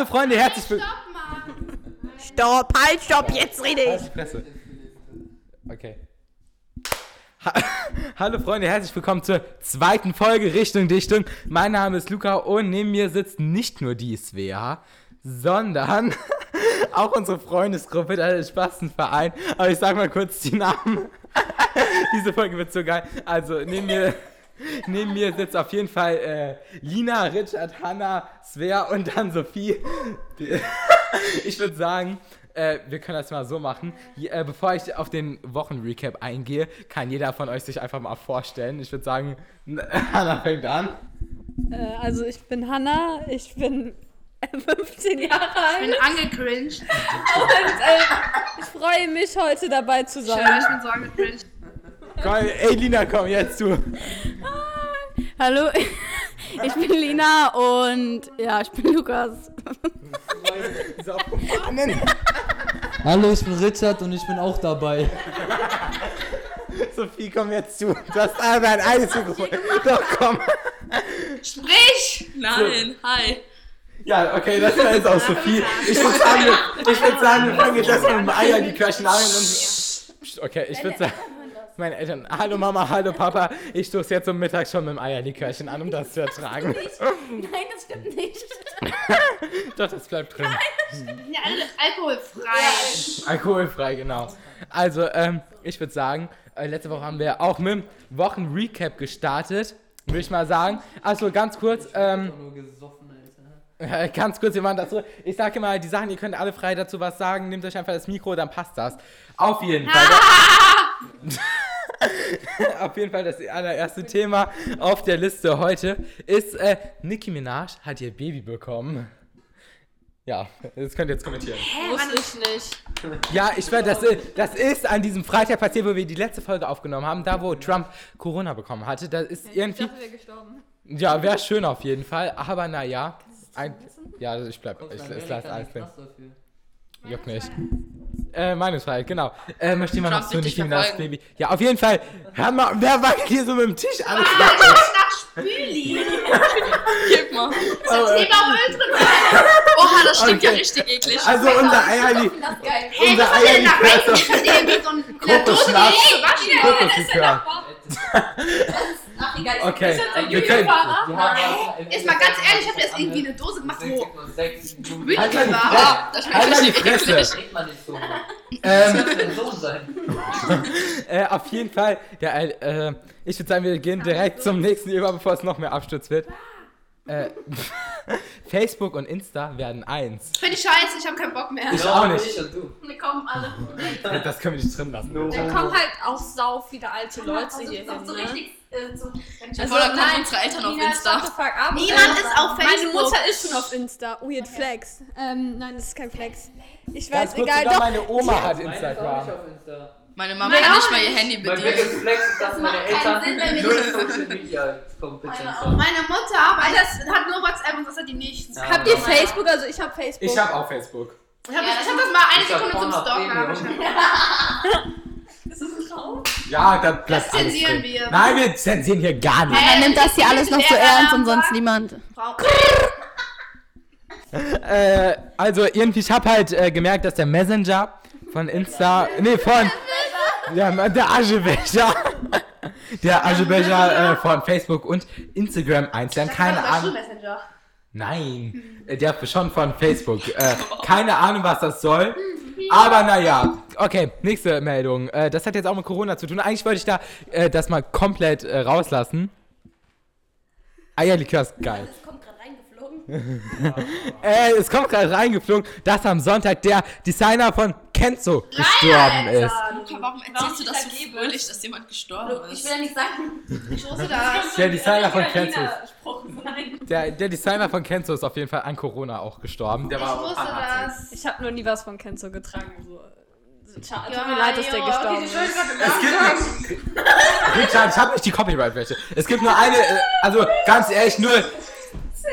Freunde, herzlich willkommen. Stopp, halt, stopp, jetzt rede Halt ich. die Fresse. Okay. Ha Hallo Freunde, herzlich willkommen zur zweiten Folge Richtung Dichtung. Mein Name ist Luca und neben mir sitzt nicht nur die Svea, sondern auch unsere Freundesgruppe, der Spastenverein. Aber ich sag mal kurz die Namen. Diese Folge wird so geil. Also neben mir, neben mir sitzt auf jeden Fall äh, Lina, Richard, Hanna, Svea und dann Sophie. Ich würde sagen, äh, wir können das mal so machen. Je, äh, bevor ich auf den Wochenrecap eingehe, kann jeder von euch sich einfach mal vorstellen. Ich würde sagen, Hanna fängt an. Äh, also ich bin Hanna, ich bin 15 Jahre Ich bin alt angecringed. und äh, ich freue mich heute dabei zu Schön, sein. ich bin so angecringed. Komm, ey Lina, komm jetzt du. Hallo, ich bin Lina und ja, ich bin Lukas. So. Hallo, ich bin Richard und ich bin auch dabei. Sophie, komm jetzt zu. Du hast aber ein eigenes Mikrofon. Doch, komm. Sprich! Nein, hi. Ja, okay, das war jetzt auch Sophie. Ich würde sagen, wir- ich würd sagen, wir fangen jetzt erstmal mit dem Eier die Kirschen an. Und okay, ich würde sagen, meine Eltern, hallo Mama, hallo Papa, ich stoße jetzt um Mittag schon mit dem Eierlikörchen an, um das zu ertragen. Nein, das stimmt nicht. Doch, das bleibt drin. Ja, alkoholfrei. Alkoholfrei, genau. Also, ähm, ich würde sagen, äh, letzte Woche haben wir auch mit dem Wochenrecap gestartet. Würde ich mal sagen. Also ganz kurz, ähm, Nur gesoffen, Ganz kurz, wir machen das so. Ich sage immer die Sachen, ihr könnt alle frei dazu was sagen. Nehmt euch einfach das Mikro, dann passt das. Auf jeden Fall. auf jeden Fall das allererste Thema auf der Liste heute ist, äh, Nicki Minaj hat ihr Baby bekommen. Ja, das könnt ihr jetzt kommentieren. Wusste ich nicht. Ja, ich werde, das, das ist an diesem Freitag passiert, wo wir die letzte Folge aufgenommen haben, da wo Trump Corona bekommen hatte. Da ist irgendwie. wäre gestorben. Ja, wäre schön auf jeden Fall. Aber naja. Ein, ja, ich bleib. Ich, ich lasse alles drin. Juckt nicht. Äh, Meinungsfreiheit, genau. Äh, möchte jemand noch zu wird dich Nicki Minaj verfolgen. Baby? Ja, auf jeden Fall. Hör mal, wer wackelt hier so mit dem Tisch? Alles Ich wackelt. nach Spüli. Gib mal. Da ist lieber Müll drin. Oha, das stinkt ja Okay. richtig eklig. Also unser Eierli, Das ist geil. Hey, unser was hat denn da Eierlikör ist reingekriegt? Irgendwie so ein Kokosschnaps. Nee, was? Kokoslikör. Ach, egal. ich- Okay, Ist das ein. Die haben aber- Jetzt mal ganz ehrlich, ich hab jetzt irgendwie eine Dose gemacht, wo Spüli Halt mal die war. Fresse. Das Halt schmeckt mal die richtig eklig. Fresse. So. Ähm, Das dein Sohn sein. äh, auf jeden Fall, der, äh, ich würde sagen, wir gehen direkt zum nächsten über, bevor es noch mehr Absturz wird. Äh, Facebook und Insta werden eins. Finde ich scheiße, ich hab keinen Bock mehr. Ich Ja, auch nicht. Ich und du. Wir kommen alle. Das können wir nicht drin lassen. Dann kommen halt auch sau viele alte Leute Also, hier das hin. ist so Ne? richtig. Äh, so, Also, da kommen unsere Eltern auf Insta. shut the fuck up. Niemand ist auf Meine Facebook. Mutter ist schon auf Insta. Weird Flex. Ähm, nein, das ist kein Flex. Ich Ganz weiß, kurz, egal, doch. meine Oma hat Meine ist auch Instagram. nicht auf Insta. Meine Mama kann nicht mal ihr Handy Mein bedienen. biggest Flex ist, dass meine Eltern Sinn, null nicht- Social Media Kompetenz Meine haben. Meine Mutter aber das hat nur WhatsApp und das hat die nichts. Ja. Habt ihr Facebook? Also ich hab Facebook. Ich habe auch Facebook. Ich hab, Ja, das, hab das mal eine hab Sekunde zum Stalken. Hab ich- Das ist ein Traum. Ja, da bleibt Das alles zensieren drin. wir. Nein, wir zensieren hier gar nicht. Man nimmt das hier alles noch so ernst und sonst niemand. Äh, also irgendwie, ich habe halt äh, gemerkt, dass der Messenger von Insta, nee, von, ja, der Aschebecher, der Aschebecher äh, von Facebook und Instagram einzeln, keine Ahnung. Nein, äh, der schon von Facebook. Äh, keine Ahnung, was das soll. Aber naja, okay, nächste Meldung. Äh, das hat jetzt auch mit Corona zu tun. Eigentlich wollte ich da äh, das mal komplett äh, rauslassen. Eierlikör ist geil. Das kommt gerade reingeflogen. Äh, es kommt gerade reingeflogen, dass am Sonntag der Designer von Kenzo gestorben ist. Luca, warum erzählst du das so fröhlich, dass jemand gestorben Ich ist? will ja nicht sagen. Ich wusste das. Der Designer von Kenzo. Der, der Designer von Kenzo ist auf jeden Fall an Corona auch gestorben. Der Ich war wusste das. Ich habe noch nie was von Kenzo getragen. So. Schade, Ja, tut mir leid, dass der gestorben ist. die Schuld wird Richard, ich habe nicht die Copyright-Rechte. Es gibt nur eine, äh, also ganz ehrlich, nur,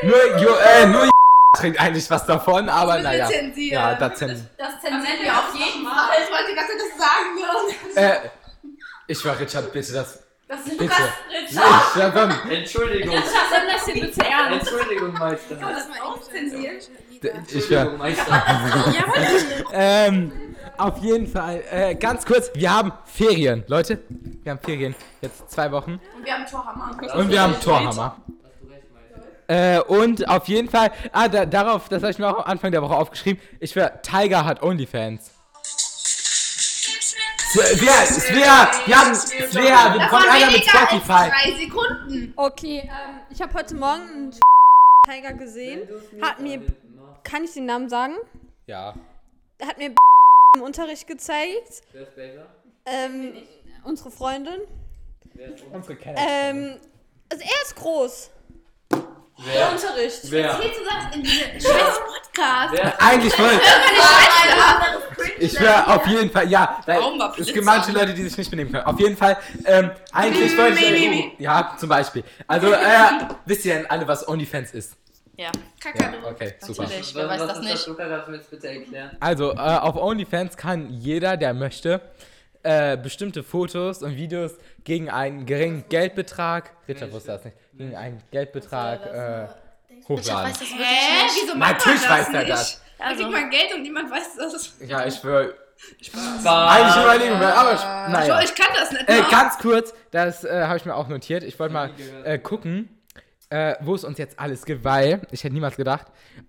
nur, jo, äh, nur trinkt eigentlich was davon, aber wir naja. zensieren. Ja, das zensieren. Das zensieren wir auf jeden Fall. Ich wollte Zeit das sagen. Äh, ich war Richard, bitte das. Das ist Bitte. Ich, ja, komm. Entschuldigung. Nimm das hier bitte ernst. Entschuldigung, Meister. Das mal auch zensieren. Ich Meister. ähm, auf jeden Fall, äh, ganz kurz, wir haben Ferien, Leute. Wir haben Ferien, jetzt zwei Wochen. Und wir haben Torhammer. Und wir haben Torhammer. Hast du recht, Meister. Äh, und auf jeden Fall, ah, da, darauf, das habe ich mir auch am Anfang der Woche aufgeschrieben. Ich wäre, Tiger hat Onlyfans. Svea, Svea, wir haben, Svea, wir bekommen einer mit Spotify. drei Sekunden. Okay, ähm, ich habe heute Morgen einen Tiger gesehen. Hat mir, kann ich den Namen sagen? Ja. Er hat mir im Unterricht gezeigt. Wer ist? Ähm, unsere Freundin. Wer ist Unsere Kenner. Ähm, also er ist groß. Der Wer? Unterricht. Wer? Erzählst du das in diesem scheiß Podcast? Wer? Eigentlich wollte ich wäre auf jeden Fall, ja, war es gibt manche Leute, die sich nicht benehmen können. Auf jeden Fall, ähm, eigentlich wollte ich, ja, zum Beispiel. Also, äh, wisst ihr denn alle, was OnlyFans ist? Ja. Ja, Kakadu. okay, super. Natürlich, wer weiß was das nicht? Erklären? Also, äh, auf OnlyFans kann jeder, der möchte, äh, bestimmte Fotos und Videos gegen einen geringen Geldbetrag, Richard wusste das nicht, einen Geldbetrag äh, hochladen. das Hä? Wieso macht Natürlich man das weiß er nicht? das. Da kriegt man Geld und niemand weiß das. Ja, ich will War eigentlich überlegen, aber ich, naja. Ich kann das nicht. Äh, ganz kurz, das äh, habe ich mir auch notiert. Ich wollte mal äh, gucken, äh, wo es uns jetzt alles gibt, weil ich hätte niemals gedacht.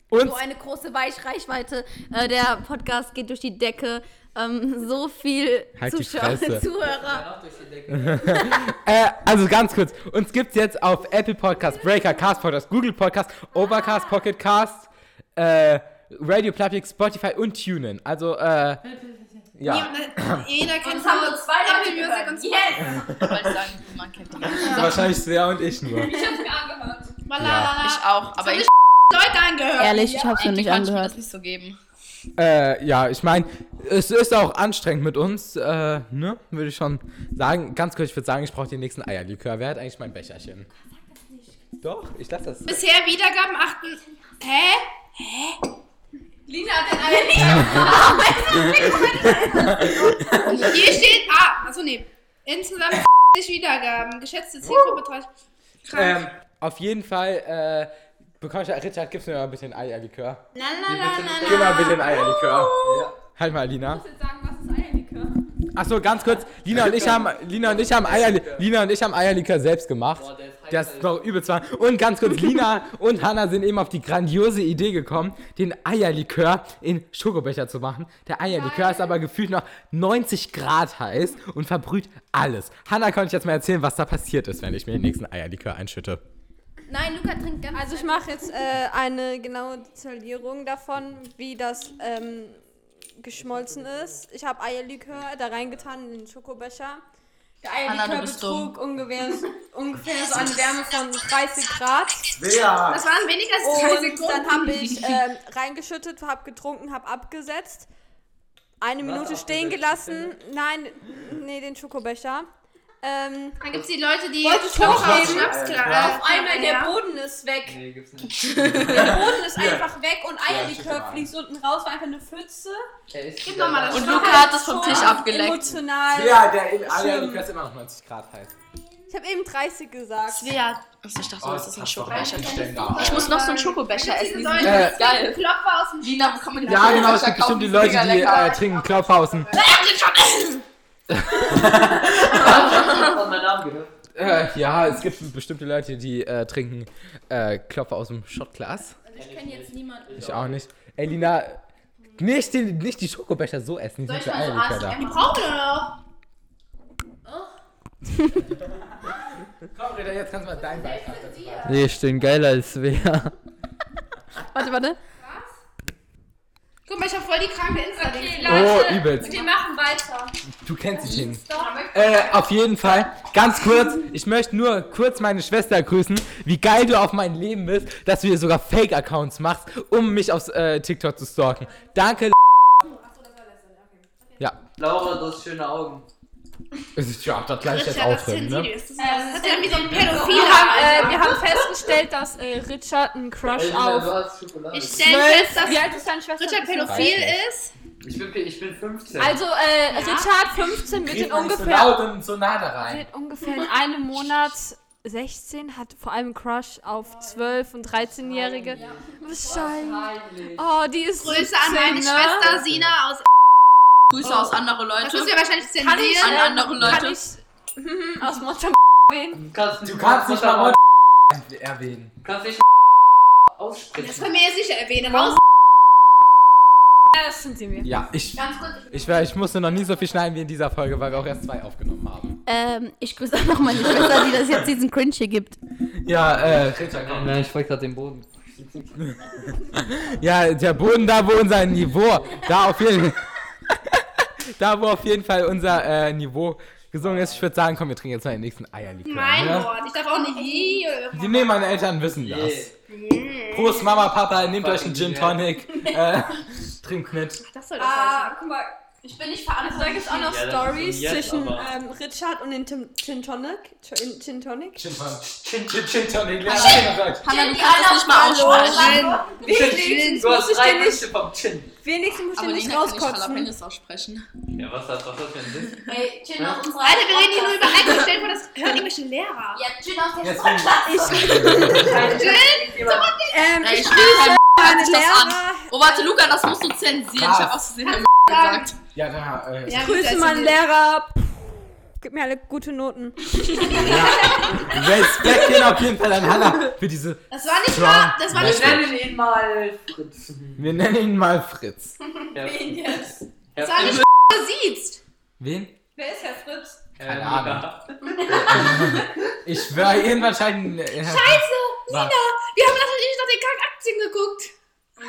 Uns, So eine große Weichreichweite. Äh, der Podcast geht durch die Decke. Ähm, so viel Halt Zuschauer. Zuhörer. äh, also ganz kurz, uns gibt es jetzt auf Apple Podcast, Breaker, Cast Podcast, Google Podcast, Overcast, Pocket Cast, äh, Radio Public, Spotify und TuneIn. Also, äh, ja. Niemand- Jeder kennt haben so nur zwei Leute Apple Music und so. Ich wollte sagen, man kennt die. Wahrscheinlich Svea und ich nur. Malala. Ich auch, aber ich Leute angehört. Ehrlich, ich hab's noch nicht angehört. das nicht so geben. Äh, ja, ich meine, es ist auch anstrengend mit uns, äh, ne, würde ich schon sagen. Ganz kurz, ich würde sagen, ich brauche den nächsten Eierlikör. Wer hat eigentlich mein Becherchen? Doch, ich lasse das. Bisher Wiedergaben achten. Hä? Lina hat den Hier steht. Ah, achso, nee. Insgesamt 50 Wiedergaben. Geschätzte Zielgruppe 30. Krank. Ähm, auf jeden Fall, äh, bekomme ich, Richard, gibst du mir mal ein Eierlikör. La, la, la, la, Gib mal bitte ein Eierlikör. Ja. Halt mal, Lina. jetzt sagen, was ist Eierlikör? Achso, ganz kurz. Lina und ich haben, Lina und ich haben, Eierli Lina und ich haben Eierlikör selbst gemacht. Boah, Das ist Alter. noch übel zwar. Und ganz kurz, Lina und Hanna sind eben auf die grandiose Idee gekommen, den Eierlikör in Schokobecher zu machen. Der Eierlikör ist aber gefühlt noch 90 Grad heiß und verbrüht alles. Hanna, kann ich jetzt mal erzählen, was da passiert ist, wenn ich mir den nächsten Eierlikör einschütte? Nein, Luca trinkt ganz Also ich mache jetzt äh, eine genaue Detaillierung davon, wie das ähm, geschmolzen ist. Ich habe Eierlikör da reingetan in den Schokobecher. Der Eierlikör betrug ungefähr, ungefähr so eine Wärme von 30 Grad. Wer? Das waren weniger als drei Und Sekunden. dann habe ich ähm, reingeschüttet, habe getrunken, habe abgesetzt. Eine Minute stehen gelassen. Nein, nee, den Schokobecher. Ähm, Dann gibt es die Leute, die hochheben? Schnaps klar. Ja. auf einmal der Boden ist weg. Nee, gibt's nicht. Der Boden ist einfach weg und Ja, Eierlikör schüttel fließt unten raus, war einfach eine Pfütze. Ist Gib wieder doch mal da. das Und Luca hat es vom schon Tisch abgeleckt. Emotional. Ja, der Eierlikör ist immer noch 90 Grad heiß. Ich habe eben 30 gesagt. Svea. Achso, ich dachte, Oh, das ist ein Schokobecher. Ich muss noch so einen Schokobecher essen. Die sind Äh, geil. Klopfer aus dem wo kann man die Ja, genau, es gibt bestimmt die? Leute, die äh, trinken Klopfhausen. Hast du von meinem Namen gehört? Äh, ja, es gibt bestimmte Leute, die äh, trinken äh, Klopfer aus dem Shotglas. Ich kenne jetzt niemanden. Ich auch nicht. Ey, Lina, nicht die, nicht die Schokobecher so essen, die Soll sind ich für mal so. ASMR Die brauchen wir noch. Komm, Rita, jetzt kannst du mal deinen Beitrag dazu sagen. Nee, ich stehen geiler als wer. Warte, warte. Guck mal, ich hab voll die kranke insta Okay, Oh, Leute, übelst. wir machen weiter. Du kennst die Ting. Äh, auf jeden Fall, ganz kurz, ich möchte nur kurz meine Schwester grüßen, wie geil du auf mein Leben bist, dass du hier sogar Fake-Accounts machst, um mich auf äh, TikTok zu stalken. Danke. Ja, Laura, du hast schöne Augen. ja, das gleich jetzt aufhören, ne? Das ist das ist ja wie so ein Wir Pädophil. haben, äh, wir haben festgestellt, dass äh, Richard einen Crush Lina, auf. Ich stelle fest, dass ist? Richard pädophil ist. Ich bin, ich bin 15. Also, äh, Richard 15 wird in so ungefähr, laut und so nah da rein. wird ungefähr in einem Monat 16 hat vor allem Crush auf 12- und 13-Jährige. Wahrscheinlich. Oh, die ist Grüße an meine 17, ne? Schwester Sina aus. Grüße aus andere Das Leute. müssen wir wahrscheinlich Kann ich, zensieren. An andere Kann Leute. ich mhm, aus Monster Du kannst, Du kannst nicht mal Mod erwähnen. Du kannst nicht Das aussprechen. können wir jetzt nicht erwähnen. Raus. Ja, das sind sie mir. Ja, ich, Ganz kurz. ich, wär- ich musste noch nie so viel schneiden wie in dieser Folge, weil wir auch erst zwei aufgenommen haben. Ähm, ich grüße auch noch meine Schwester, die das jetzt diesen Cringe hier gibt. Ja, äh. Nein, ich wollte gerade den Boden. Ja, der Boden da, wo unser Niveau, da auf jeden da wo auf jeden Fall unser äh, Niveau gesungen ist. Ich würde sagen, komm, wir trinken jetzt mal den nächsten Eierlikör. Mein ne? Gott, ich darf auch nicht. Die nehmen meine Eltern wissen das. Prost, Mama, Papa, nehmt euch einen Gin Tonic. Äh, trinkt mit. Das soll das Ah, guck mal, Ich bin nicht also da verantwortlich. gibt es auch noch Ja, Stories zwischen aber- ähm, Richard und den Tim, Gin Tonic. Gin, Gin Tonic. Gin Tonic. Gin, Gin, Gin Tonic. Auf Deutsch. Hanna, du kannst das nicht mal aussprechen. Wenigstens Du muss hast ich drei nicht, Wünsche vom Chin. wenigstens muss ich Aber dir nicht nicht rauskotzen. Jalapenos aussprechen. Ja, was hat das für einen Sinn? Hey, Gin aus unserer Alter, wir reden hier nur über Alkohol. Stell dir vor, das hören irgendwelche Lehrer. Ja, Gin aus der Jetzt Sportklasse. Ähm, Ey, ich ich will meine hört sich das an. Lehrer. Oh, warte, Luca, das musst du zensieren. Ich hab aus Versehen gesagt. Ja, da, äh, Ja, Grüße meinen Lehrer. Gib mir alle gute Noten. Respekt gehen auf jeden Fall an Hannah für diese. Das war nicht wahr. Das war Wir nicht wahr. nennen ihn mal Fritz. Wir nennen ihn mal Fritz. Fritz. Herr Das war nicht. Siehst. Wen? Wer ist Herr Fritz? Keine Herr Ahnung. Ich schwöre, irgendwann scheint. Äh, Scheiße. Nina, wir haben natürlich nach den Kackaktien geguckt.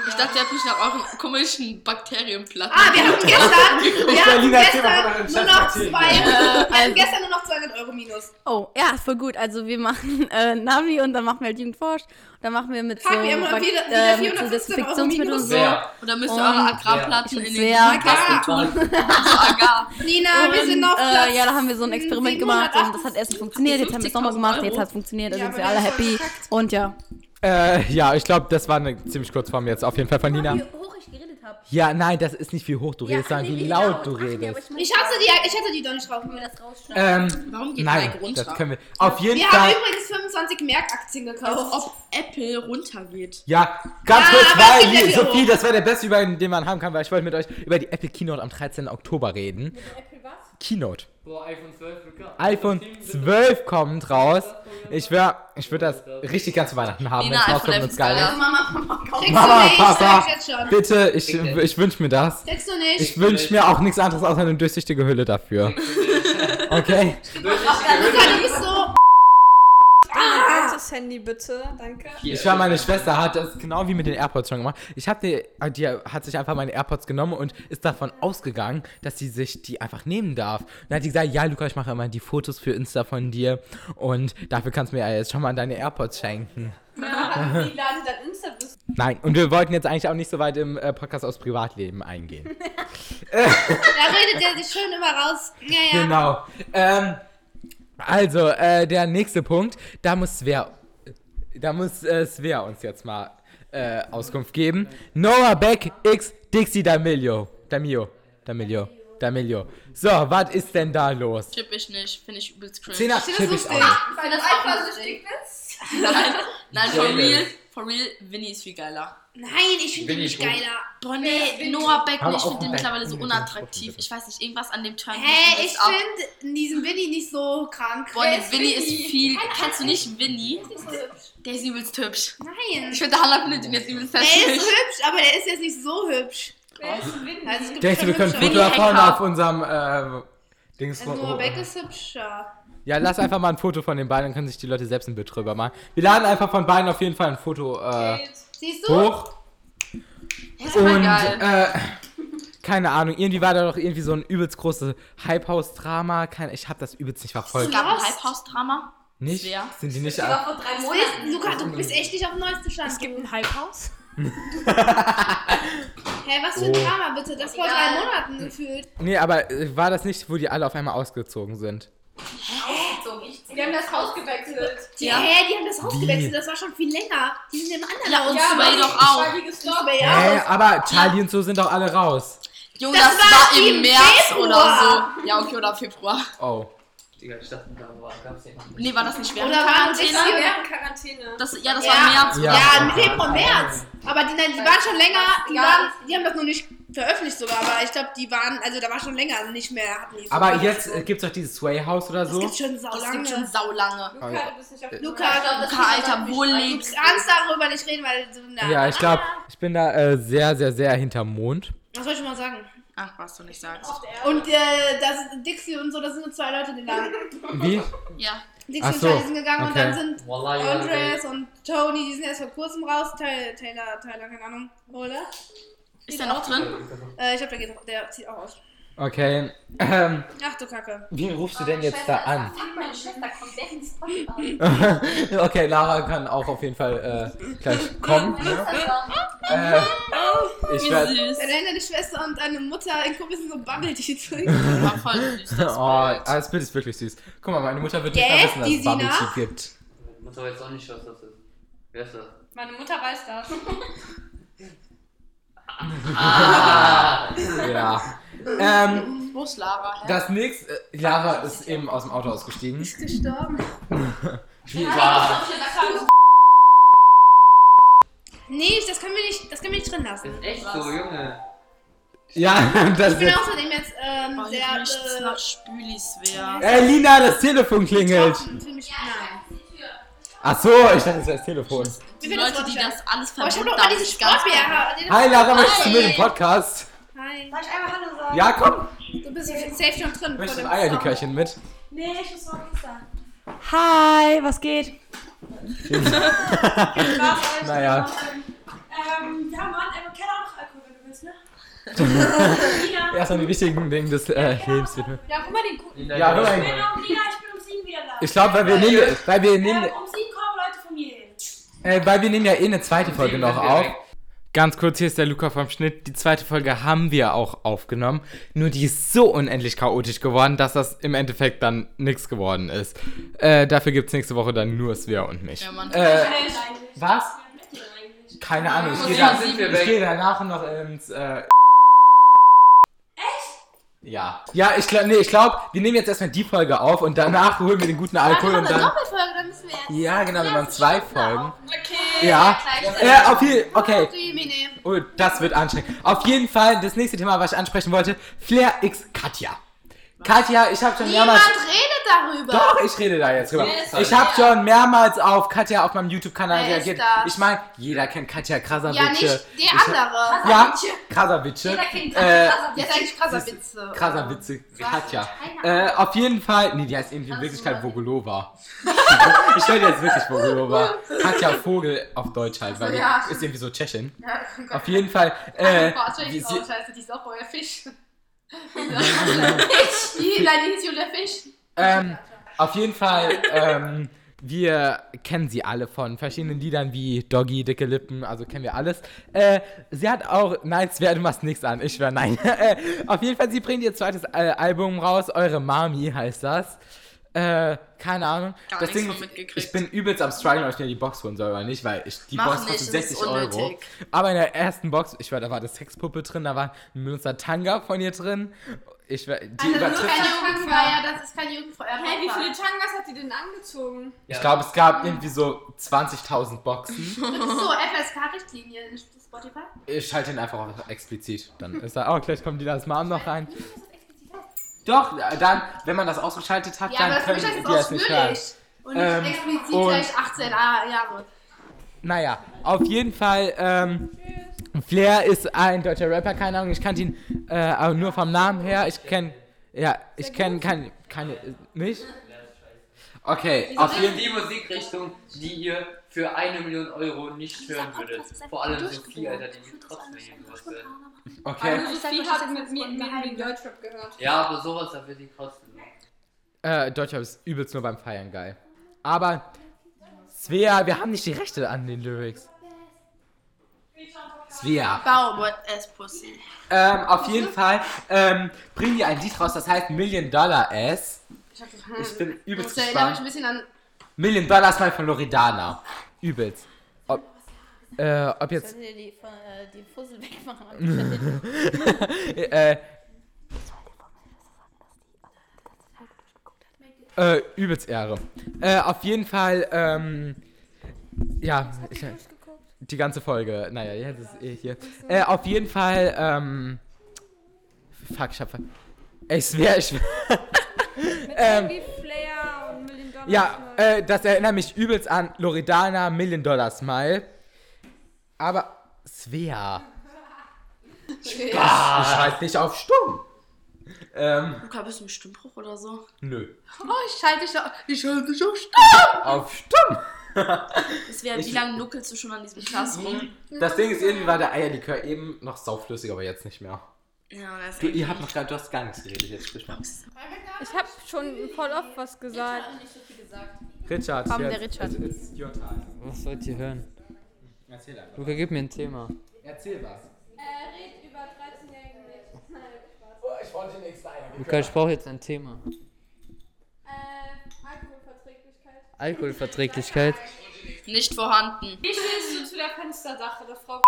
Ich dachte, ihr habt mich nach euren komischen Bakterienplatten. Ah, wir haben gestern, wir von euren gestern nur noch zwei, wir hatten also- gestern nur noch 200 Euro minus. Oh, ja, voll gut. Also wir machen äh, Navi und dann machen wir halt Jugendforsch. Dann machen wir mit so, Fuck, wir haben Bak- wieder- wieder äh, mit 415 so Euro Desinfektionsmitteln und so. Wer? Oder müsst ihr Und- eure Agrarplatten in den Kasten tun? So Agar. Nina, wir Und, sind auf Platz äh, ja, da haben wir so ein Experiment gemacht und das hat 758. erst nicht funktioniert. Jetzt haben wir es nochmal gemacht, jetzt hat es funktioniert, da Ja, sind wir alle wir haben happy. Und ja. Äh, ja, ich glaube, das war eine ziemlich kurze Form jetzt auf jeden Fall von Nina. hoch ich geredet habe. Ja, nein, das ist nicht wie hoch du redest, sondern wie laut du redest. Ich hatte die, ich hatte die doch nicht drauf. das rausschneiden. Ähm, Warum geht nein, Nike runter? das können wir. Auf jeden Wir haben Fall. übrigens 25 Merkaktien gekauft. ob Apple runtergeht. Ja, ganz Ah, kurz, weil, hier Sophie, hoch? das wäre der beste über den man haben kann, weil ich wollte mit euch über die Apple Keynote am 13. Oktober reden. Keynote. Boah, iPhone 12, Luca. iPhone 12 kommt raus. Ich wär, ich würde das richtig gern zu Weihnachten haben, wenn es rauskommt 11 und es ist geil ist. Mama, nicht, Papa. Bitte, ich, ich wünsche mir das. Kriegst du nicht. Ich wünsche mir auch nichts anderes außer eine durchsichtige Hülle dafür. Okay? Luca, du bist so... Handy bitte, danke. Ich war, meine Schwester hat das genau wie mit den AirPods schon gemacht. Ich hab die, äh, die hat sich einfach meine AirPods genommen und ist davon ausgegangen, dass sie sich die einfach nehmen darf. Und dann hat die gesagt, ja Luca, ich mache immer die Fotos für Insta von dir und dafür kannst du mir ja jetzt schon mal deine AirPods schenken. Ja, hat die Lade dann Insta bist. Nein, und wir wollten jetzt eigentlich auch nicht so weit im äh, Podcast aus Privatleben eingehen. Da redet er sich schön immer raus. Ja, ja. Genau. Ähm, also, äh, der nächste Punkt, da muss Svea, da muss äh, Svea uns jetzt mal äh, Auskunft geben. Noah Beck x Dixie D'Amelio. D'Amelio. D'Amelio. D'Amelio. So, was ist denn da los? Tipp ich nicht, finde ich übelst cringe. Zehner tipp ich auch. Weil das auch lustig bist? Nein, nein, for Jonas. For real, Winnie ist viel geiler. Nein, ich finde ihn ich nicht geiler. Boah, nee, Noah Beck, Aber ich finde den mittlerweile so unattraktiv. Ich weiß nicht, irgendwas an dem Turn. Hä, ich ist ab. finde diesen Winnie nicht so krank. Boah, Der nee, Winnie ist viel. Kennst du nicht Winnie? hübsch. Der ist übelst hübsch. Nein. Ich finde, Hannah findet ihn jetzt übelst Der hässlich. ist hübsch, aber der ist jetzt nicht so hübsch. Wer ist Winnie? Also, du, wir können ein Foto davon auf unserem äh, Dings Also, Noah Beck ist hübscher. Ja, lass einfach mal ein Foto von den beiden, dann können sich die Leute selbst ein Bild drüber machen. Wir laden einfach von beiden auf jeden Fall ein Foto äh, Siehst du? hoch. Der ist Und geil. äh, keine Ahnung, irgendwie war da doch irgendwie so ein übelst großes Hype-House-Drama. Kein- Ich habe das übelst nicht Es verfolgt. gab ein Was? Hypehouse-Drama. Nicht? Wer? Sind die nicht vor drei Monaten. Luca, du bist echt nicht auf dem neuesten Stand. Es gibt ein Hypehaus. Hä, was für ein Oh. Drama, bitte? Das vor drei Monaten gefühlt. Nee, aber äh, war das nicht, wo die alle auf einmal ausgezogen sind? Wir haben das Haus gewechselt. Ja. Hä, die haben das Haus gewechselt, das war schon viel länger. Die sind im anderen Ja, Haus. und Sway doch auch. Sway Hä, aber Charlie und so sind doch alle raus. Junge, Das das, war war im im März Februar. oder so. Ja, okay, oder Februar. Oh. Digga, ich dachte, da war, noch nicht. Nee, war das nicht während Oder Quarantäne? Quarantäne? während Quarantäne. Das, ja, das Ja. war im März. Ja. Ja, im Februar, März. Aber die, nein, die waren schon länger, die, Ja. waren, die haben das noch nicht veröffentlicht sogar, aber ich glaube, die waren, also da war schon länger nicht mehr. Hatten die so Aber jetzt äh, gibt's doch dieses Sway House oder das so. gibt schon sau Das lange. gibt schon saulange. Luca, du bist nicht auf dem Luca, Luca, Alter, wo du lebst kannst darüber nicht reden, weil du, na, Ja, ich glaube, ich bin da äh, sehr, sehr, sehr hinterm Mond. Was soll ich mal sagen? Ach, was du nicht sagst. Und äh, das Dixie und so, da sind nur zwei Leute gegangen. Wie? Ja. Dixie Ach und so, Charlie sind gegangen und okay. dann sind Wallah, ja, Andres und Tony, die sind erst vor kurzem raus. Taylor, Taylor, Tyler, keine Ahnung. Oder? Ist der noch drin? Äh, ich glaube, der, geht- der zieht auch aus. Okay. Ähm, Ach du Kacke. wie rufst du denn jetzt da an? Meine Schwester kommt der ins Podcast. okay, Lara kann auch auf jeden Fall äh, gleich kommen. Ne? Äh, ich Wie werde. süß. Deine Schwester und deine Mutter in sind so Bubble Tea drin. War voll süß. Das Oh, Bild. ah, das Bild ist wirklich süß. Guck mal, meine Mutter wird nicht Gell, mehr wissen, dass die es Bubble Sina? Tea gibt. Meine Mutter weiß auch nicht, was das ist. Wer ist das? Meine Mutter weiß das. Ja. Ähm, Wo ist Lara? Hä? das nächste. Äh, Lara ist eben aus dem Auto ausgestiegen. Ist gestorben. Wie, Nee, das können wir nicht, das können wir nicht drin lassen. Ist echt so, Junge. ja, das Ich bin außerdem jetzt ähm, Oh, hier sehr riecht's äh, nach Spülis wer. Ey, Lina, das Telefon klingelt. trocken für mich. Nein. Ach so, ich dachte, das wäre das Telefon. Die Wir Leute, die das das alles Aber ich habe verbinden, doch mal ist ganz Sportbier. Hi, Lara, möchtest du mit dem Podcast? Soll ich einmal Hallo sagen? Ja, komm. Du bist safe schon drin. Möchtest du ein Eierlikörchen mit? Nee, ich muss noch nichts sagen. Hi, was geht? Naja. Ähm, ja, Mann, man kennt auch noch Alkohol, wenn du willst, ne? Lina. Erstmal die wichtigen Dinge des äh, Lebens widmen. Ja, guck mal den Kuchen. Ja, mal. Ich bin um, Lina, ich bin um sieben wieder da. Ich glaube, weil wir nehmen, weil wir nehmen, Ähm, um sieben kommen Leute von mir hin. äh, weil wir nehmen ja eh eine zweite Folge noch auf. Ganz kurz, hier ist der Luca vom Schnitt. Die zweite Folge haben wir auch aufgenommen. Nur die ist so unendlich chaotisch geworden, dass das im Endeffekt dann nichts geworden ist. Äh, dafür gibt es nächste Woche dann nur Svea und mich. Ja, Mann. Äh, was? Keine Ahnung. Ich da, gehe danach noch ins. Äh, Ja. Ja, ich glaube, nee, ich glaube, wir nehmen jetzt erstmal die Folge auf und danach holen wir den guten Alkohol und dann. Doppelfolge, dann müssen wir jetzt. Ja, genau, wir machen zwei Folgen. Okay. Ja. Äh, auf jeden Okay. Oh, das wird anstrengend. Auf jeden Fall, das nächste Thema, was ich ansprechen wollte: Flair x Katja. Katja, ich habe schon mehrmals. Niemand redet darüber. Doch, ich rede da jetzt drüber. Ist Ich habe schon mehrmals auf Katja auf meinem YouTube-Kanal ist reagiert. das? Ich meine, jeder kennt Katja Krasavice. Ja, nicht der Ich- andere. Ja, Krasavice. Jeder kennt Äh, Katja. Der ist eigentlich krasser Witze. krasser Witze, Katja. Äh, auf jeden Fall, nee, die heißt irgendwie in Wirklichkeit Vogolova. ich stelle jetzt wirklich Vogolova. Katja Vogel auf Deutsch halt, weil Ja. die ist irgendwie so Tschechin. Auf jeden Fall, äh, wie ich sie, oh, scheiße, die ist auch euer Fisch. Ähm, auf jeden Fall, ähm, wir kennen sie alle von verschiedenen Liedern wie Doggy, Dicke Lippen, also kennen wir alles. Äh, sie hat auch, nein, Svea, du machst nichts an, ich schwör, nein. äh, auf jeden Fall, sie bringt ihr zweites äh, Album raus, Eure Mami heißt das. Äh, keine Ahnung. Gar das Ding mitgekriegt. ich bin übelst am struggeln, ob ich mir die Box holen soll oder nicht, weil ich, die Mach Box nicht, kostet das ist 60 Euro. Aber in der ersten Box, ich war, da war eine Sexpuppe drin, da war ein benutzer Tanga von ihr drin. Ich war, die Also, das ist übertrifft kein Jugendfeier, das ist kein Jugendfeier. Hey, wie viele Tangas hat die denn angezogen? Ich glaube, es gab irgendwie so 20.000 Boxen. Das ist so FSK-Richtlinie in Spotify. Ich schalte ihn einfach auf explizit. Dann ist er, oh, gleich kommt die das Mom noch rein. Doch, dann, wenn man das ausgeschaltet hat, Ja, dann aber das können die ist das nicht hören. Und Ähm, nicht explizit und- gleich 18 Jahre. Naja, auf jeden Fall, ähm, Flair ist ein deutscher Rapper, keine Ahnung, ich kannte ihn äh, aber nur vom Namen her. Ich kenne, ja, ich kenne keine, keine, nicht? Okay, auf jeden Die Musikrichtung, die ihr für eine Million Euro nicht hören würdet. Vor allem Sophie, Alter, die wird trotzdem irgendwas hören. okay. Sophie hat mit mir mir Deutschrap gehört. Ja, aber sowas, da wird die kosten. Äh, Deutscher ist übelst nur beim Feiern geil. Aber, Svea, wir haben nicht die Rechte an den Lyrics. Svea. What ass pussy. Ähm, auf jeden Fall ähm, bringen die ein Lied raus, das heißt Million Dollar Ass. Ich bin übelst Das erinnert mich gespannt. ein bisschen an. Million Dollar ist mal von Loredana. Übelst. Ob, äh, ob jetzt. Sollen wir die, äh, die Fussel wegmachen? Äh, Äh, übelst Ehre. Äh, auf jeden Fall, ähm, ja, ich, die ganze Folge, naja, ja, das ist eh hier. Äh, auf jeden Fall, ähm, fuck, ich hab, ver- ich schwör, ich, Mit Ähm, ja, Smile. äh, das erinnert mich übelst an Loredana Million Dollar Smile. Aber, Svea, ich halt nicht auf stumm. Ähm, Luca, bist du im Stimmbruch oder so? nö, Oh, ich schalte dich auf. Ich schalte dich auf Stopp. auf stumm. Das wäre, wie Ich- lange nuckelst du schon an diesem Glas rum? Das Ding ist, irgendwie war der Eierlikör eben noch sauflüssig, aber jetzt nicht mehr. Ja, das ist Du, ihr habt noch gar, du hast gar nichts geredet, jetzt sprich mal. Ich habe schon voll oft was gesagt. Richard, Komm, jetzt, der Richard. It's, it's your time. Was wollt ihr hören? Erzähl einfach. Luca, gib mir ein Thema. Erzähl was. Er redet über 13-jährige Mädchen. Nein, Spaß. Oh, ich wollte nichts sagen. Luca, ich brauche jetzt ein Thema. Äh, Alkoholverträglichkeit. Alkoholverträglichkeit. nicht vorhanden. Wie stehst du zu der Fenstersache, der Frau?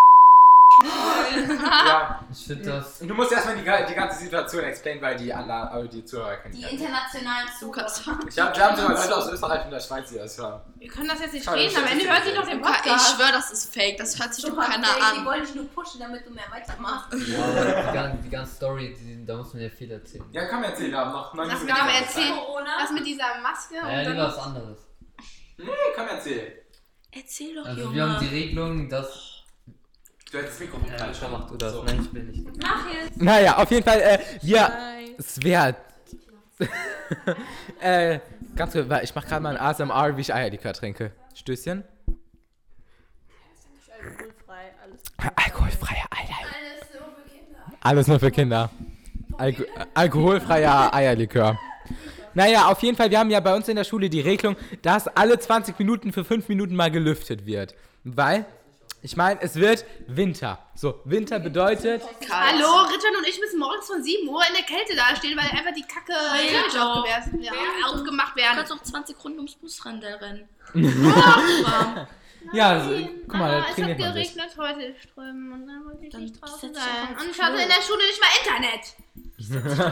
Ja, Ich finde das. du musst erstmal die, die ganze Situation explain, weil die, also die Zuhörer kennen Die die internationalen. Zuhörer. Ich hab, wir haben sogar Leute aus Österreich und der Schweiz, die das hören. Wir können das jetzt nicht Schade, reden, das am Ende hört sie nicht doch den Luca, ich Podcast. schwöre, das ist fake. Das hört sich doch keiner fake, Die an. wollen dich nur pushen, damit du mehr weitermachst. Ja, die, ganze, die ganze Story, die, da muss man ja viel erzählen. Ja, komm, erzähl, wir haben noch neun Das Minuten. kann man erzählen. Corona. Was mit dieser Maske und Ja, dann lieber was anderes. Nee, komm, erzähl. Erzähl doch, Also, wir haben die Junge. Regelung, dass. Du hättest das Mikrofon Ja, falsch du das. So. Nein, ich will nicht. Mach jetzt. Naja, auf jeden Fall, äh. Es wäre. äh, ganz kurz, weil ich mach gerade mal ein ASMR, wie ich Eierlikör trinke. Stößchen. Alkoholfrei, alles. Alkoholfreier Eierlikör. Alles nur für Kinder. Alko alkoholfreier Eierlikör. Naja, auf jeden Fall, wir haben ja bei uns in der Schule die Regelung, dass alle 20 Minuten für 5 Minuten mal gelüftet wird. Weil, ich meine, es wird Winter. So, Winter bedeutet, Hallo, Richard und ich müssen morgens von 7 Uhr in der Kälte dastehen, weil einfach die Kacke ja, aufgemacht Du werden. kannst auch 20 Runden ums Busrennen rennen. ja, also, guck mal, da Aber es trainiert hat man sich. geregnet heute Strömen und dann wollte ich Dann nicht draußen sein. Und ich hatte in der Schule nicht mal Internet.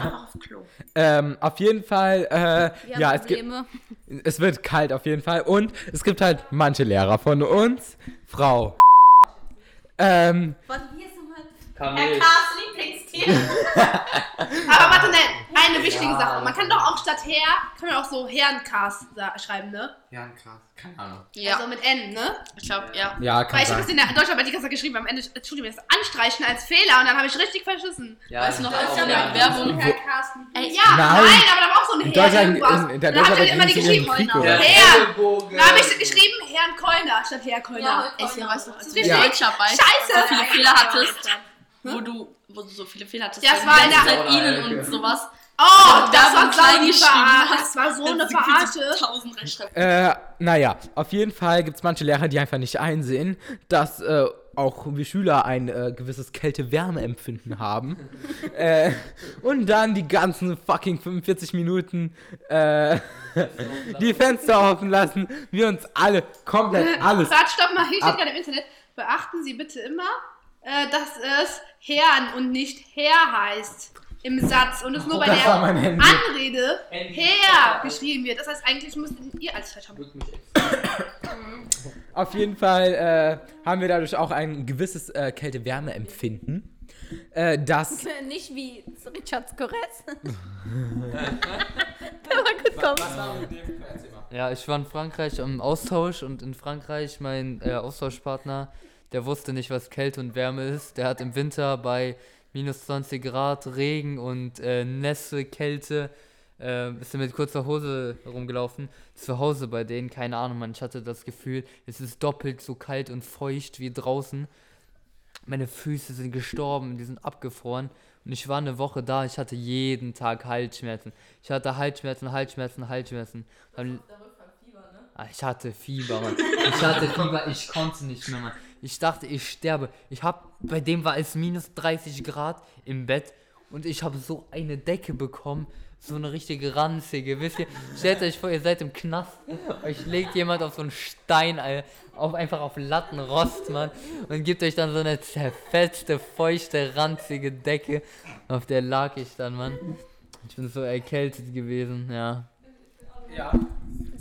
Einfach auf Klo. Ähm, auf jeden Fall, äh, Wir ja, es gibt, es wird kalt auf jeden Fall. Und es gibt halt manche Lehrer von uns, Frau. Ähm, Was, wie ist nochmal? Kamel. Herr Kars Lieblingstier. Aber warte, nein, eine wichtige Sache. Man kann doch auch statt Herr, kann man auch so Herrencast sa- schreiben, ne? ja, krass, keine Ahnung. Ja, Also mit N, ne? ich glaube, ja. Ja, kann Weil ich habe sein. das in der Deutscharbeit die ganze Zeit geschrieben, am Ende tut mir das anstreichen als Fehler und dann habe ich richtig verschissen. Ja, Weißt du noch, das als ist wir auch in der ja. Werbung. Herr Carsten. Ey, Ja, Nein. nein, aber da war auch so ein In Herr Deutschland- irgendwas. in- in der Und dann habe ich Deutscharbeit immer die ging's um geschrieben. Krieg, Herr. oder? Herr. Da habe ich geschrieben Herrn Keuner statt Herr Keuner. Ja, Ey, Sierra, weißt du, als ist du richtig. Deutscharbeit Scheiße. so viele Fehler hattest, wo du, wo du so viele Fehler hattest, Ja, es war in der- ihnen und sowas. Oh, das Werbung war so klein eine geschrieben. Das war so eine so Verarsche. Äh, naja, auf jeden Fall gibt es manche Lehrer, die einfach nicht einsehen, dass äh, auch wir Schüler ein äh, gewisses Kälte-Wärme-Empfinden haben. äh, und dann die ganzen fucking 45 Minuten äh, die Fenster offen lassen, wir uns alle komplett alles. Warte, stopp mal, hier steht gerade im Internet. Beachten Sie bitte immer, äh, dass es Herrn und nicht Herr heißt im Satz und es nur bei Das war der. Anrede Herr geschrieben wird. Das heißt, eigentlich müsstet ihr alles falsch haben. Auf jeden Fall äh, haben wir dadurch auch ein gewisses äh, Kälte-Wärme-Empfinden. Äh, das. Nicht wie gut kommen. Ja, ich war in Frankreich im Austausch und in Frankreich mein äh, Austauschpartner, der wusste nicht, was Kälte und Wärme ist. Der hat im Winter bei minus 20 Grad Regen und äh, Nässe, Kälte, äh, ist er mit kurzer Hose rumgelaufen. Zu Hause bei denen, keine Ahnung, man, ich hatte das Gefühl, es ist doppelt so kalt und feucht wie draußen. Meine Füße sind gestorben, die sind abgefroren. Und ich war eine Woche da, ich hatte jeden Tag Halsschmerzen. Ich hatte Halsschmerzen, Halsschmerzen, Halsschmerzen. Dann, Ah, ich hatte Fieber, Mann. Ich hatte Fieber, ich konnte nicht mehr, Mann. Ich dachte, ich sterbe. Ich hab, bei dem war es minus 30 Grad im Bett und ich habe so eine Decke bekommen. So eine richtige ranzige. Wisst ihr, stellt euch vor, ihr seid im Knast. Euch legt jemand auf so einen Stein, Alter, auf, einfach auf Lattenrost, Mann. Und gibt euch dann so eine zerfetzte, feuchte, ranzige Decke. Auf der lag ich dann, Mann. Ich bin so erkältet gewesen, ja. Ja.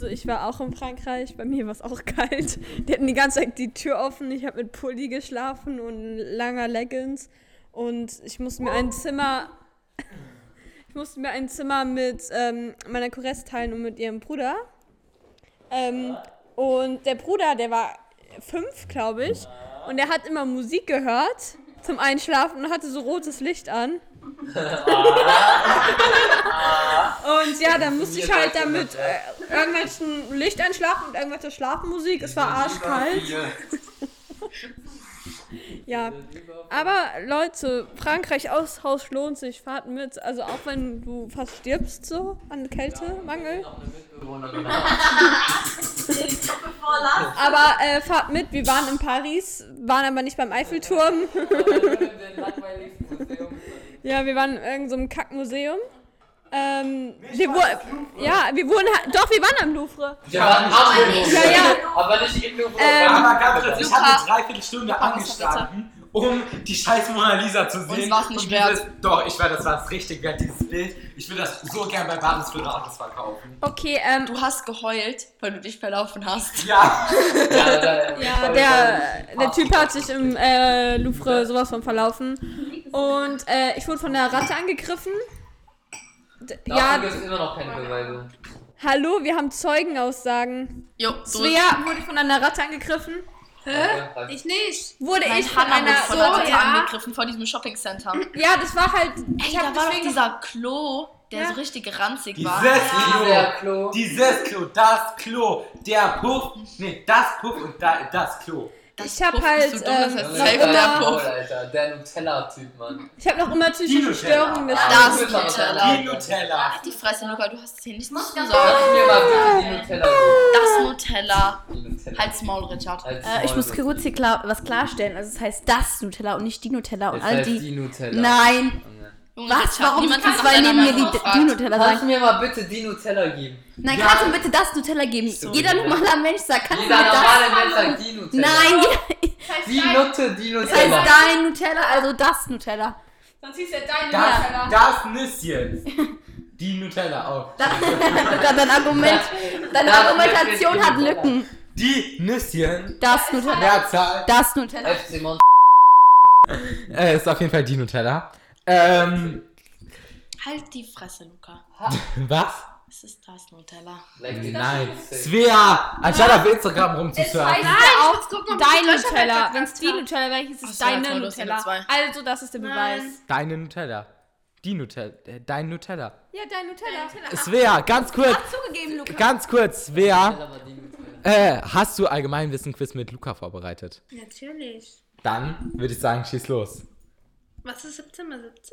Also ich war auch in Frankreich, bei mir war es auch kalt. Die hatten die ganze Zeit die Tür offen. Ich habe mit Pulli geschlafen und langer Leggings. Und ich musste mir ein Zimmer. Ich musste mir ein Zimmer mit ähm, meiner Couresse teilen und mit ihrem Bruder. Ähm, und der Bruder, der war fünf, glaube ich. Und der hat immer Musik gehört zum Einschlafen und hatte so rotes Licht an. und ja, dann musste ich halt damit irgendwelchen Licht einschlafen und irgendwelche Schlafmusik. Es war arschkalt. Ja, aber Leute, Frankreich Austausch lohnt sich, fahrt mit. Also auch wenn du fast stirbst so an Kältemangel. Aber äh, fahrt mit, wir waren in Paris, waren aber nicht beim Eiffelturm. Ja, wir waren in irgendeinem Kackmuseum. Ähm, wir wo, ja, wir wurden halt, doch, wir waren am Louvre. Wir waren am Louvre. Ja, ja. Aber nicht im Louvre. Ähm, Aber ganz kurz, ich habe eine Dreiviertelstunde angestanden, um die scheiß Mona Lisa zu sehen. es war's nicht Und wert. dieses- Doch, ich war, das war das richtig wert, dieses Bild. Ich will das so gern bei Baris für Rates verkaufen. Okay, ähm, Du hast geheult, weil du dich verlaufen hast. Ja. Ja, der, der Typ hat sich im äh, Louvre sowas von verlaufen. Und äh, ich wurde von der Ratte angegriffen. Ja, gibt es immer noch keine Beweise. hallo, wir haben Zeugenaussagen. Jo, so Svea wurde von einer Ratte angegriffen. Hä? Ich nicht. Wurde Nein, ich von Hannah einer. von So, einer Ratte ja. angegriffen, vor diesem Shoppingcenter. ja, das war halt. Ey, Ich da hab war doch dieser Klo, der Ja. so richtig ranzig war. Dieses Der Klo. Klo. Dieses Klo, das Klo, der Puff, nee, das Puff und da, das Klo. Das Ich hab Puff halt, du dumm, das ähm, heißt noch immer- der Alter, der Nutella-Typ, Mann. Ich habe noch immer psychische. Störungen. Das deswegen- Nutella. Die Nutella. Halt die Fresse, Luca, du hast hier Sag sagen. mir mal bitte die Nutella. Das Nutella. Nutella. Halt's Maul, Richard. Als Äh, ich muss kurz hier klar, was klarstellen. Also es heißt das Nutella und nicht die Nutella. Und Es all heißt die. die Nutella. Nein. Junge, Was? Warum du zwei neben mir die, die. Nutella Kannst du sagen? mir mal bitte die Nutella geben? Nein, Ja. kannst du bitte das Nutella geben? Jeder normaler Mensch sagt, kannst du Jeder mir das? normale Mensch sagt die Nutella. Nein, jeder- Die Nutte, die das heißt Nutella. dein Nutella, also das Nutella. Sonst hieß ja dein Das, das Nüsschen. Die Nutella auch. Luca, dein Argument, deine Das Argumentation hat die Lücken. Die Nüsschen. Das Nutella. Mehrzahl. Das Nutella. FC Mon Äh, ist auf jeden Fall die Nutella. Ähm, Halt die Fresse, Luca. was? Es ist das Nutella. Nein. Svea, anstatt auf Instagram rumzusurfen. heißt Nein, ja auch gucken, ob dein Nutella. Wenn es die. Nutella wäre, hieß Ach es so, ja, deine toll, Nutella. zwei. Also, das ist der Beweis. Deine Nutella. Die Nutella. Äh, dein Nutella. Ja, dein Nutella. Svea, ganz kurz. Zugegeben, Luca. Ganz kurz, Svea. Äh, hast du Allgemeinwissen-Quiz mit Luca vorbereitet? Natürlich. Dann würde ich sagen, schieß los. Was ist 17 mal 17?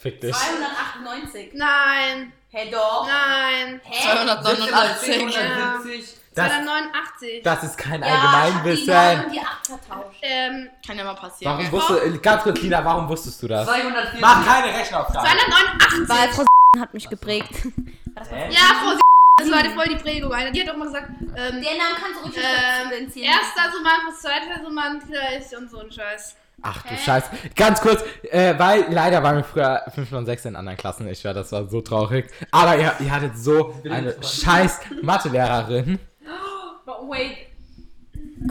Fick dich. 298. Nein, Hey doch. nein. 289. 170. Das, 289. das ist kein Ja, Allgemeinwissen. 9 und die 8 vertauscht. Ähm, Kann ja mal passieren. Warum wusstest du, ganz kurz, Lina, warum wusstest du das? 240. Mach keine Rechenaufgabe. 289. Weil Frau hat mich geprägt. Ja, Frau das war die voll die Prägung. Die hat doch mal gesagt, ähm, Den Namen kannst du ruhig ähm, erster Summand, zweiter Summand gleich und so ein Scheiß. Ach du Scheiß. Ganz kurz, äh, weil leider waren wir früher 5 und 6 in anderen Klassen. Ich war, das war so traurig. Aber ihr, ihr hattet so eine scheiß Mathelehrerin. But wait.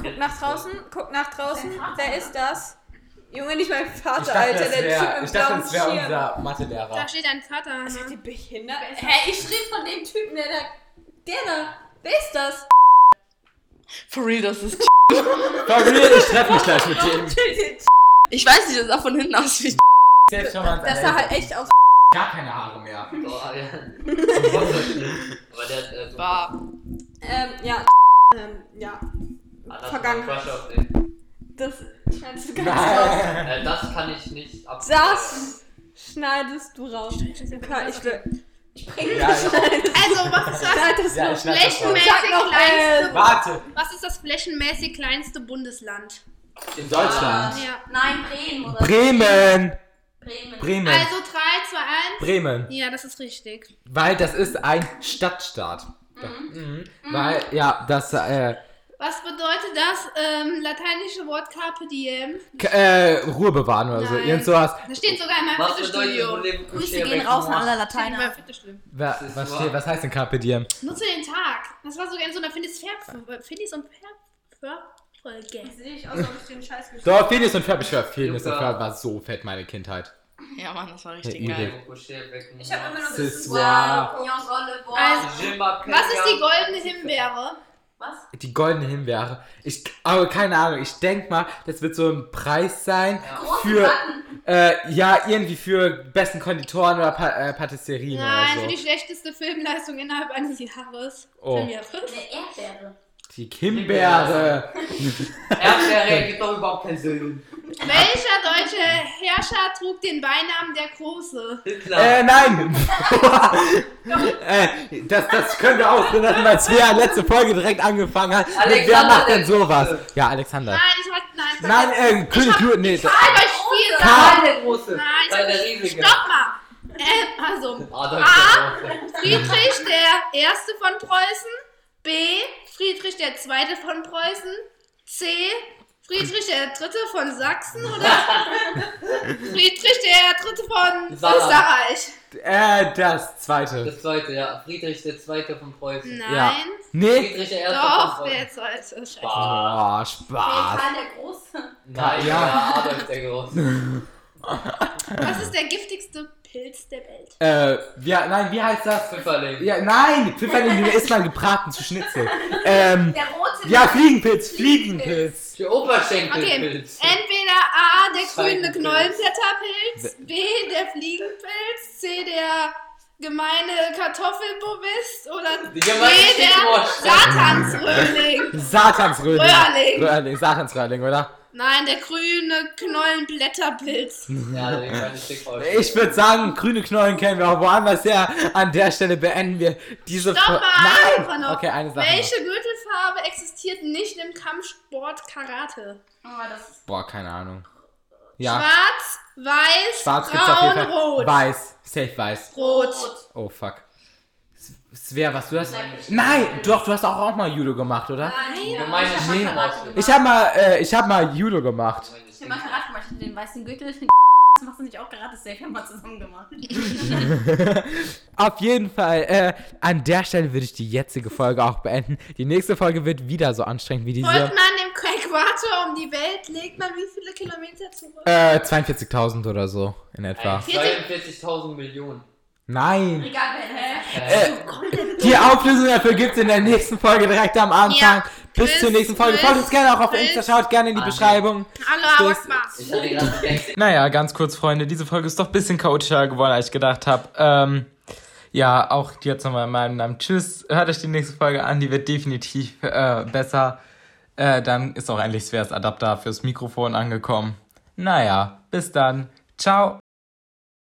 Guck nach draußen, guck nach draußen. Wer ist das? Junge, nicht mein Vater, Alter. Der Typ im ich dachte, das wäre unser Da Mathelehrer. steht dein Vater. Ist Ne? die behindert? Hä, ich schrieb von dem Typen, der da. Der da. Wer ist das? For real, das ist. For real, ich treffe mich gleich mit dem. Ich weiß nicht, das sah von hinten aus wie. Selbst schon mal Das sah halt echt aus. gar keine Haare mehr. Oh, ja. Aber der hat äh, so. Ähm, ja. Ähm, ja. Anna Vergangen. Crush auf den. Das schneidest du gar nicht raus. Äh, das kann ich nicht ab. Das schneidest du raus. Ich will. Ja, Also, was ist das? Ja, ich das raus. Flächenmäßig kleinste, Warte, was ist das flächenmäßig kleinste Bundesland? In Deutschland. Ja. Nein, Bremen oder Bremen. Bremen. Bremen. Also 3, 2, 1. Bremen. Ja, das ist richtig. Weil das ist ein Stadtstaat. Mhm. Weil, ja, das, äh, Was bedeutet das ähm, lateinische Wort Carpe Diem? K äh, Ruhe bewahren oder so. Nein. Irgend sowas. Das steht sogar in meinem Was bedeutet Fitnessstudio. Grüße gehen raus an alle Steht in meinem Lateiner. Fitnessstudio. Wer, was, steht, was heißt denn Carpe Diem? Nutze den Tag. Das war sogar in so einer Ferb Phineas und Ferb Folge. Sehe ich aus, ob ich den Scheiß gespielt Doch, Phineas und Ferb, ich schwör, Phineas und. Ferb war so fett, meine Kindheit. Ja, Mann, das war richtig Ja, geil. Ich habe immer noch das soir. Also, was ist die goldene Himbeere? Was? Die goldene Himbeere. Ich, aber keine Ahnung, ich denk mal, das wird so ein Preis sein für, äh, ja, irgendwie für besten Konditoren oder pa äh, Patisserien Nein, für oder die so. schlechteste Filmleistung innerhalb eines Jahres. Oh. Premiere. Eine Erdbeere. Die Himbeere. Erdbeere gibt doch überhaupt keinen Sinn. Welcher deutsche Herrscher trug den Beinamen der Große? Hitler. Äh, nein! äh, das, das können wir ausreden, weil Svea letzte Folge direkt angefangen hat. Mit, wer Alexander macht denn sowas? Ja, Alexander. Nein, ich wollte. Nein, Nein, äh, König Ludwig. Nee, Ich sagen. Karl der Große. Nein, ich Karl sag der nicht. Riesige. Stopp mal. Äh, also, Adolf A. Friedrich der Erste von Preußen. B. Friedrich der Zweite von Preußen. C. Friedrich der Dritte von Sachsen oder Friedrich der Dritte von. Österreich? äh, das zweite. Das zweite, ja. Friedrich der Zweite von Preußen. Nein. Ja. Nee? Friedrich der Erste Doch, von der. Zweite. Scheiße. Spaß. Oh, Spaß. Karl der Große. Nein, Ja. ja. Adolf der Große. Was ist der giftigste Pilz der Welt? Äh, wie, nein, wie heißt das? Pfifferling. Ja, nein, Pfifferling, der ist mal gebraten zu Schnitzel. Ähm, Der rote. ja, Fliegenpilz, Fliegenpilz. Der Okay, Oberschenkelpilz. entweder A, der grüne Scheibenpilz. Knollenblätterpilz, B, der Fliegenpilz, C, der gemeine Kartoffelbovist oder Die D, gemeine der Stichwort. Satansröhrling. Satansröhrling. Röhrling. Röhrling, Satansröhrling, oder? Nein, der grüne Knollenblätterpilz. Ja, den kann ich dick aus. Ich würde sagen, grüne Knollen kennen wir auch woanders her. An der Stelle beenden wir diese Stopp mal, Nein! noch. Okay, eine Sache Welche Gürtelfarbe existiert nicht im Kampfsport Karate? Oh, das. Boah, keine Ahnung. Ja, Schwarz, weiß, schwarz braun, rot. Weiß, safe weiß. Rot. Oh, fuck. Svea, was du hast? Nein, doch, du hast auch, auch mal Judo gemacht, oder? Gemeine Nee. Stichwort. Ich hab mal, äh, ich hab mal Judo gemacht. Ich hab mal Karate gemacht, ich den weißen Gürtel. Das machst du nicht auch Karate safe, haben wir zusammen gemacht. Auf jeden Fall, äh, an der Stelle würde ich die jetzige Folge auch beenden. Die nächste Folge wird wieder so anstrengend wie diese. man dem Äquator um die Welt, legt man wie viele Kilometer zurück? Äh, 42.000 oder so in etwa. 42.000 Millionen. Nein. Wer Äh, Die Auflösung dafür gibt's in der nächsten Folge direkt am Anfang. Ja. Bis zur nächsten Folge. Folgt uns gerne auch auf bis- Insta, schaut gerne in die Ah, Beschreibung. Hallo, Bis- Naja, ganz kurz, Freunde, diese Folge ist doch ein bisschen chaotischer geworden, als ich gedacht habe. Ähm, ja, auch jetzt nochmal in meinem Namen. Tschüss, hört euch die nächste Folge an, die wird definitiv äh, besser. Äh, dann ist auch endlich Sveas Adapter fürs Mikrofon angekommen. Naja, bis dann. Ciao.